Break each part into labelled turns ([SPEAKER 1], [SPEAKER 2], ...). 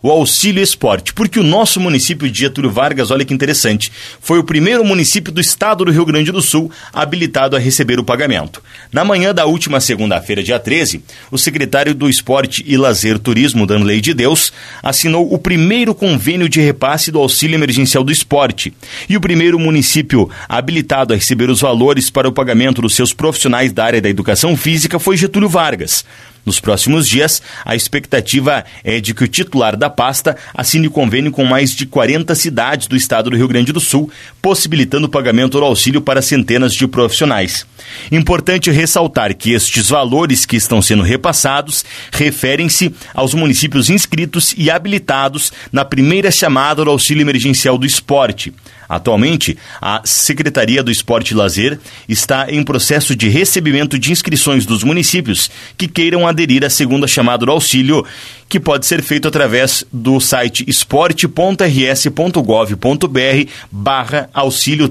[SPEAKER 1] o Auxílio Esporte, porque o nosso município de Getúlio Vargas, olha que interessante, foi o primeiro município do estado do Rio Grande do Sul habilitado a receber o pagamento. Na manhã da última segunda-feira, dia 13, o secretário do Esporte e Lazer Turismo, Danley de Deus, assinou o primeiro convênio de repasse do Auxílio Emergencial do Esporte. E o primeiro município habilitado a receber os valores para o pagamento dos seus profissionais da área da educação física foi Getúlio Vargas. Nos próximos dias, a expectativa é de que o titular da pasta assine convênio com mais de 40 cidades do estado do Rio Grande do Sul, possibilitando o pagamento do auxílio para centenas de profissionais. Importante ressaltar que estes valores que estão sendo repassados referem-se aos municípios inscritos e habilitados na primeira chamada do auxílio emergencial do esporte. Atualmente, a Secretaria do Esporte e Lazer está em processo de recebimento de inscrições dos municípios que queiram aderir à segunda chamada do auxílio que pode ser feito através do site esporte.rs.gov.br barra auxílio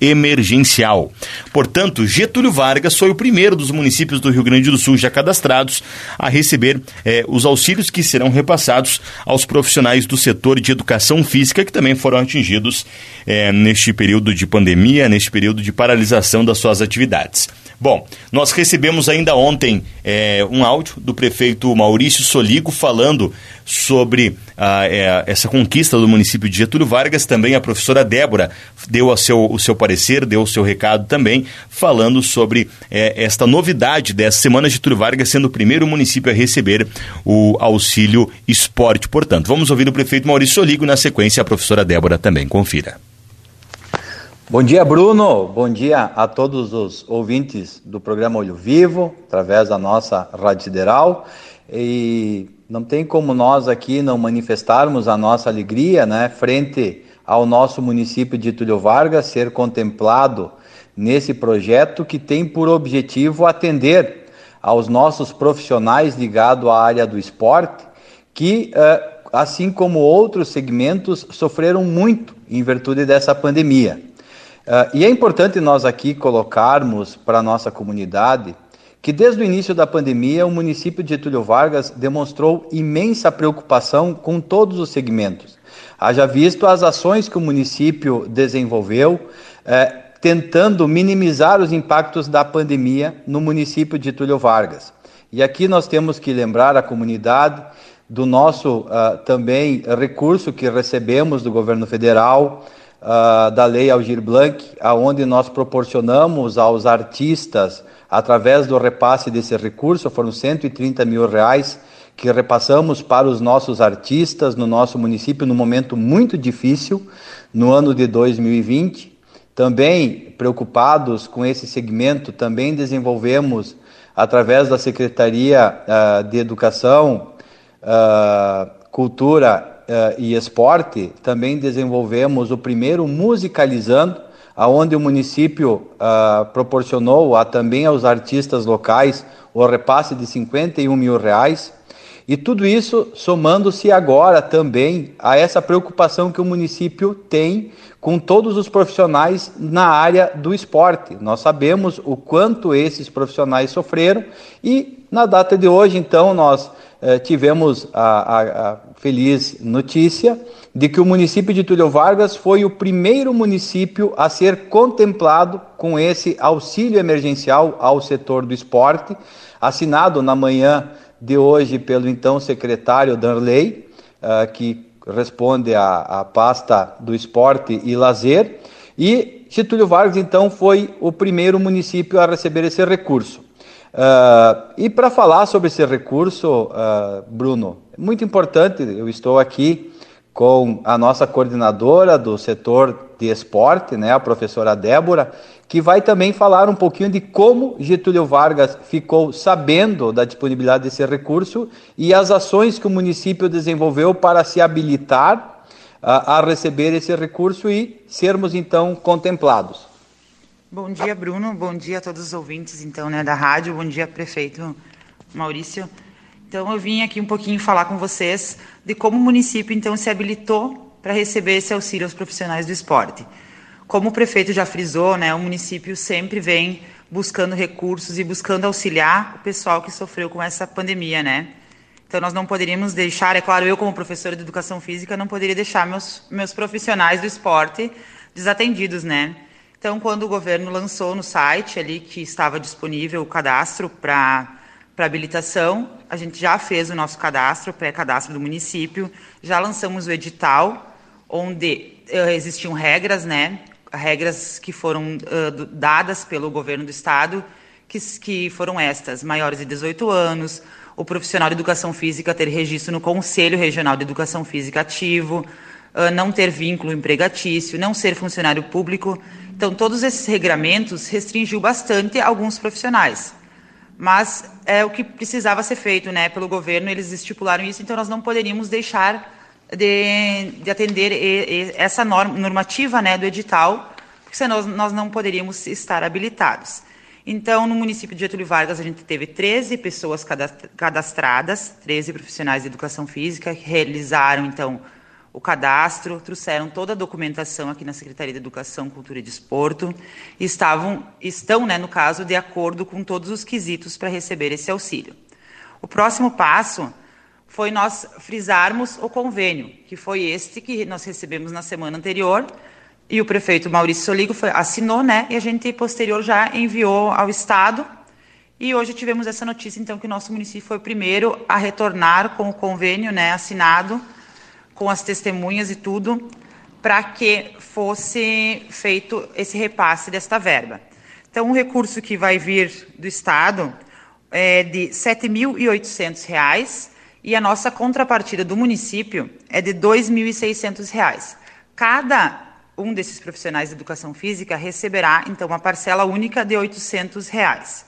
[SPEAKER 1] emergencial. Portanto, Getúlio Vargas foi o primeiro dos municípios do Rio Grande do Sul já cadastrados a receber eh, os auxílios que serão repassados aos profissionais do setor de educação física que também foram atingidos eh, neste período de pandemia, neste período de paralisação das suas atividades. Bom, nós recebemos ainda ontem é, um áudio do prefeito Maurício Soligo falando sobre ah, é, essa conquista do município de Getúlio Vargas. Também a professora Débora deu o seu, o seu parecer, deu o seu recado também, falando sobre é, esta novidade dessa semana Getúlio Vargas sendo o primeiro município a receber o auxílio esporte. Portanto, vamos ouvir o prefeito Maurício Soligo na sequência a professora Débora também. Confira.
[SPEAKER 2] Bom dia, Bruno. Bom dia a todos os ouvintes do programa Olho Vivo, através da nossa Rádio Sideral. E não tem como nós aqui não manifestarmos a nossa alegria, né, frente ao nosso município de Túlio Vargas ser contemplado nesse projeto que tem por objetivo atender aos nossos profissionais ligados à área do esporte, que, eh, assim como outros segmentos, sofreram muito em virtude dessa pandemia. Uh, e é importante nós aqui colocarmos para a nossa comunidade que desde o início da pandemia o município de Getúlio Vargas demonstrou imensa preocupação com todos os segmentos. Haja visto as ações que o município desenvolveu, eh, tentando minimizar os impactos da pandemia no município de Getúlio Vargas. E aqui nós temos que lembrar a comunidade do nosso uh, também recurso que recebemos do governo federal, uh, da Lei Algir Blanc, aonde nós proporcionamos aos artistas, através do repasse desse recurso, foram 130 mil reais que repassamos para os nossos artistas no nosso município num momento muito difícil, no ano de 2020. Também preocupados com esse segmento, também desenvolvemos, através da Secretaria uh, de Educação, uh, Cultura e Esporte, também desenvolvemos o primeiro Musicalizando, aonde o município uh, proporcionou a, também aos artistas locais o repasse de 51 mil reais. E tudo isso somando-se agora também a essa preocupação que o município tem com todos os profissionais na área do esporte. Nós sabemos o quanto esses profissionais sofreram e na data de hoje, então, nós eh, tivemos a, a, a, feliz notícia de que o município de Túlio Vargas foi o primeiro município a ser contemplado com esse auxílio emergencial ao setor do esporte, assinado na manhã de hoje pelo então secretário Darley, uh, que responde à, à pasta do esporte e lazer, e Getúlio Vargas então foi o primeiro município a receber esse recurso. Uh, e para falar sobre esse recurso, uh, Bruno, muito importante, eu estou aqui com a nossa coordenadora do setor de esporte, né, a professora Débora, que vai também falar um pouquinho de como Getúlio Vargas ficou sabendo da disponibilidade desse recurso e as ações que o município desenvolveu para se habilitar uh, a receber esse recurso e sermos então contemplados.
[SPEAKER 3] Bom dia, Bruno. Bom dia a todos os ouvintes, então, né, da rádio. Bom dia, prefeito Maurício. Então, eu vim aqui um pouquinho falar com vocês de como o município, então, se habilitou para receber esse auxílio aos profissionais do esporte. Como o prefeito já frisou, né, o município sempre vem buscando recursos e buscando auxiliar o pessoal que sofreu com essa pandemia, né? Então, nós não poderíamos deixar, é claro, eu como professora de educação física, não poderia deixar meus, meus profissionais do esporte desatendidos, né? Então, quando o governo lançou no site ali que estava disponível o cadastro para habilitação, a gente já fez o nosso cadastro, pré-cadastro do município, já lançamos o edital, onde uh, existiam regras, né? Regras que foram uh, dadas pelo governo do estado, que, que foram estas: maiores de 18 anos, o profissional de educação física ter registro no Conselho Regional de Educação Física ativo, não ter vínculo empregatício, não ser funcionário público. Então, todos esses regramentos restringiu bastante alguns profissionais. Mas é o que precisava ser feito né, pelo governo, eles estipularam isso, então nós não poderíamos deixar de, de atender e, e essa norma, normativa né, do edital, porque senão nós não poderíamos estar habilitados. Então, no município de Getúlio Vargas, a gente teve 13 pessoas cadastradas, 13 profissionais de educação física, que realizaram, então, o cadastro, trouxeram toda a documentação aqui na Secretaria de Educação, Cultura e Desporto, e estavam, estão, né, no caso, de acordo com todos os quesitos para receber esse auxílio. O próximo passo foi nós frisarmos o convênio, que foi este que nós recebemos na semana anterior, e o prefeito Maurício Soligo foi, assinou, né? E a gente, posterior, já enviou ao Estado. E hoje tivemos essa notícia, então, que o nosso município foi o primeiro a retornar com o convênio né, assinado, com as testemunhas e tudo, para que fosse feito esse repasse desta verba. Então, o recurso que vai vir do Estado é de R$ 7.800 e a nossa contrapartida do município é de R$ 2.600. Cada um desses profissionais de educação física receberá, então, uma parcela única de 800 reais.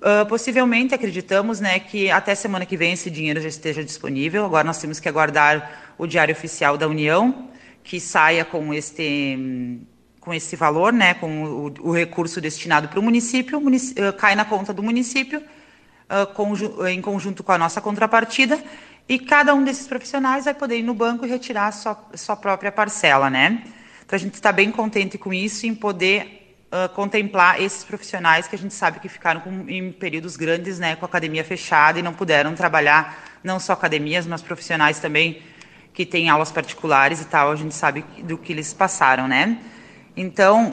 [SPEAKER 3] Uh, possivelmente, acreditamos né, que até semana que vem esse dinheiro já esteja disponível. Agora nós temos que aguardar o Diário Oficial da União, que saia com este, com esse valor, né, com o, o recurso destinado para o município, uh, cai na conta do município, uh, conju em conjunto com a nossa contrapartida, e cada um desses profissionais vai poder ir no banco e retirar a sua, sua própria parcela, né? Então, a gente está bem contente com isso, em poder uh, contemplar esses profissionais que a gente sabe que ficaram com, em períodos grandes né, com a academia fechada e não puderam trabalhar, não só academias, mas profissionais também que têm aulas particulares e tal, a gente sabe do que eles passaram, né? Então,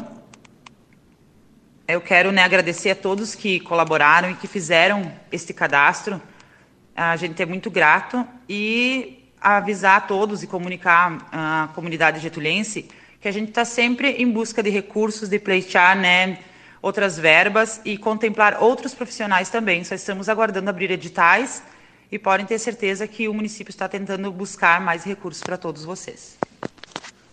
[SPEAKER 3] eu quero né, agradecer a todos que colaboraram e que fizeram este cadastro. A gente é muito grato e avisar a todos e comunicar à comunidade getulense que a gente está sempre em busca de recursos, de pleitear né, outras verbas e contemplar outros profissionais também. Só estamos aguardando abrir editais e podem ter certeza que o município está tentando buscar mais recursos para todos vocês.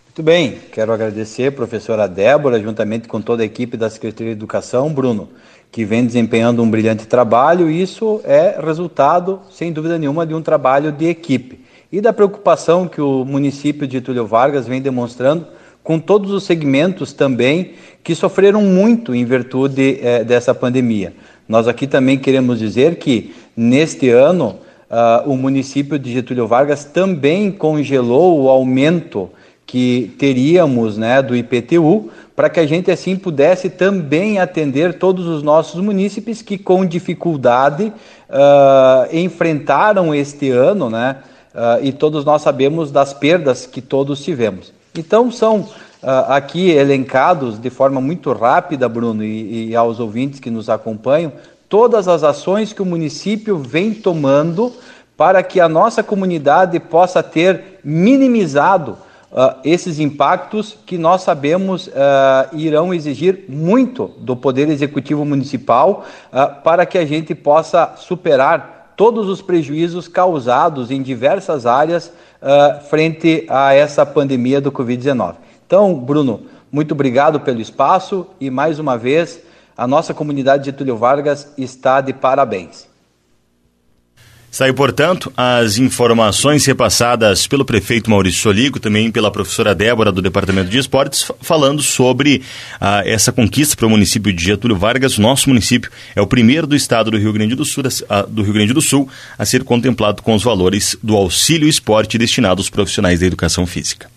[SPEAKER 2] Muito bem, quero agradecer a professora Débora, juntamente com toda a equipe da Secretaria de Educação, Bruno, que vem desempenhando um brilhante trabalho. E isso é resultado, sem dúvida nenhuma, de um trabalho de equipe e da preocupação que o município de Túlio Vargas vem demonstrando com todos os segmentos também que sofreram muito em virtude eh, dessa pandemia. Nós aqui também queremos dizer que neste ano uh, o município de Getúlio Vargas também congelou o aumento que teríamos né, do IPTU para que a gente assim pudesse também atender todos os nossos munícipes que com dificuldade uh, enfrentaram este ano, né? Uh, e todos nós sabemos das perdas que todos tivemos. Então, são uh, aqui elencados de forma muito rápida, Bruno, e, e, aos ouvintes que nos acompanham, todas as ações que o município vem tomando para que a nossa comunidade possa ter minimizado uh, esses impactos que nós sabemos uh, irão exigir muito do Poder Executivo Municipal para que a gente possa superar todos os prejuízos causados em diversas áreas uh, frente a essa pandemia do Covid-19. Então, Bruno, muito obrigado pelo espaço e mais uma vez a nossa comunidade de Túlio Vargas está de parabéns.
[SPEAKER 1] Saiu, portanto, as informações repassadas pelo prefeito Maurício Soligo, também pela professora Débora do Departamento de Esportes, falando sobre ah, essa conquista para o município de Getúlio Vargas. Nosso município é o primeiro do estado do Rio Grande do Sul, a, do Rio Grande do Sul a ser contemplado com os valores do auxílio esporte destinado aos profissionais da educação física.